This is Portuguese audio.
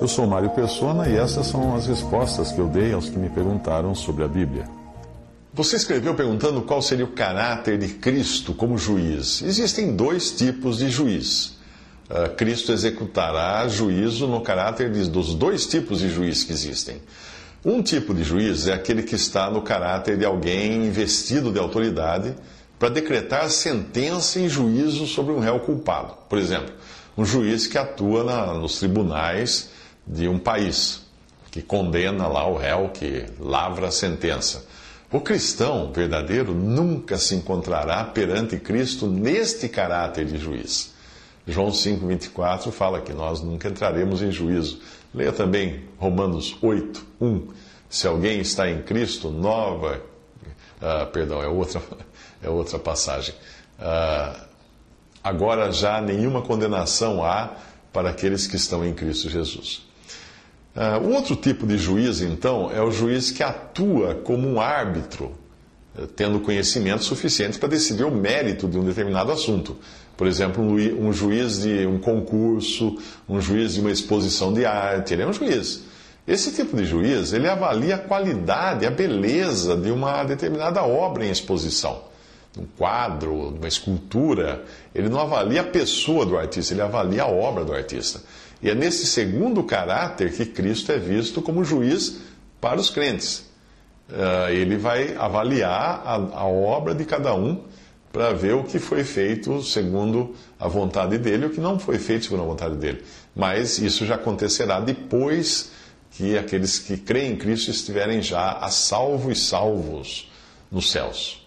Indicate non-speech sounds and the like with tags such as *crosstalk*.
Eu sou Mário Persona e essas são as respostas que eu dei aos que me perguntaram sobre a Bíblia. Você escreveu perguntando qual seria o caráter de Cristo como juiz. Existem dois tipos de juiz. Uh, Cristo executará juízo no caráter dos dois tipos de juiz que existem. Um tipo de juiz é aquele que está no caráter de alguém investido de autoridade para decretar sentença em juízo sobre um réu culpado. Por exemplo, um juiz que atua na, nos tribunais de um país, que condena lá o réu, que lavra a sentença. O cristão verdadeiro nunca se encontrará perante Cristo neste caráter de juiz. João 5,24 fala que nós nunca entraremos em juízo. Leia também Romanos 8, 1. Se alguém está em Cristo, nova. Ah, perdão, é outra, *laughs* é outra passagem. Ah, agora já nenhuma condenação há para aqueles que estão em Cristo Jesus. O outro tipo de juiz, então, é o juiz que atua como um árbitro, eh, tendo conhecimento suficiente para decidir o mérito de um determinado assunto. Por exemplo, um juiz de um concurso, um juiz de uma exposição de arte, ele é um juiz. Esse tipo de juiz, ele avalia a qualidade, a beleza de uma determinada obra em exposição. Um quadro, uma escultura, ele não avalia a pessoa do artista, ele avalia a obra do artista. E é nesse segundo caráter que Cristo é visto como juiz para os crentes. Uh, ele vai avaliar a, obra de cada um para ver o que foi feito segundo a vontade dele o que não foi feito segundo a vontade dele. Mas isso já acontecerá depois que aqueles que creem em Cristo estiverem já a salvo e salvos nos céus.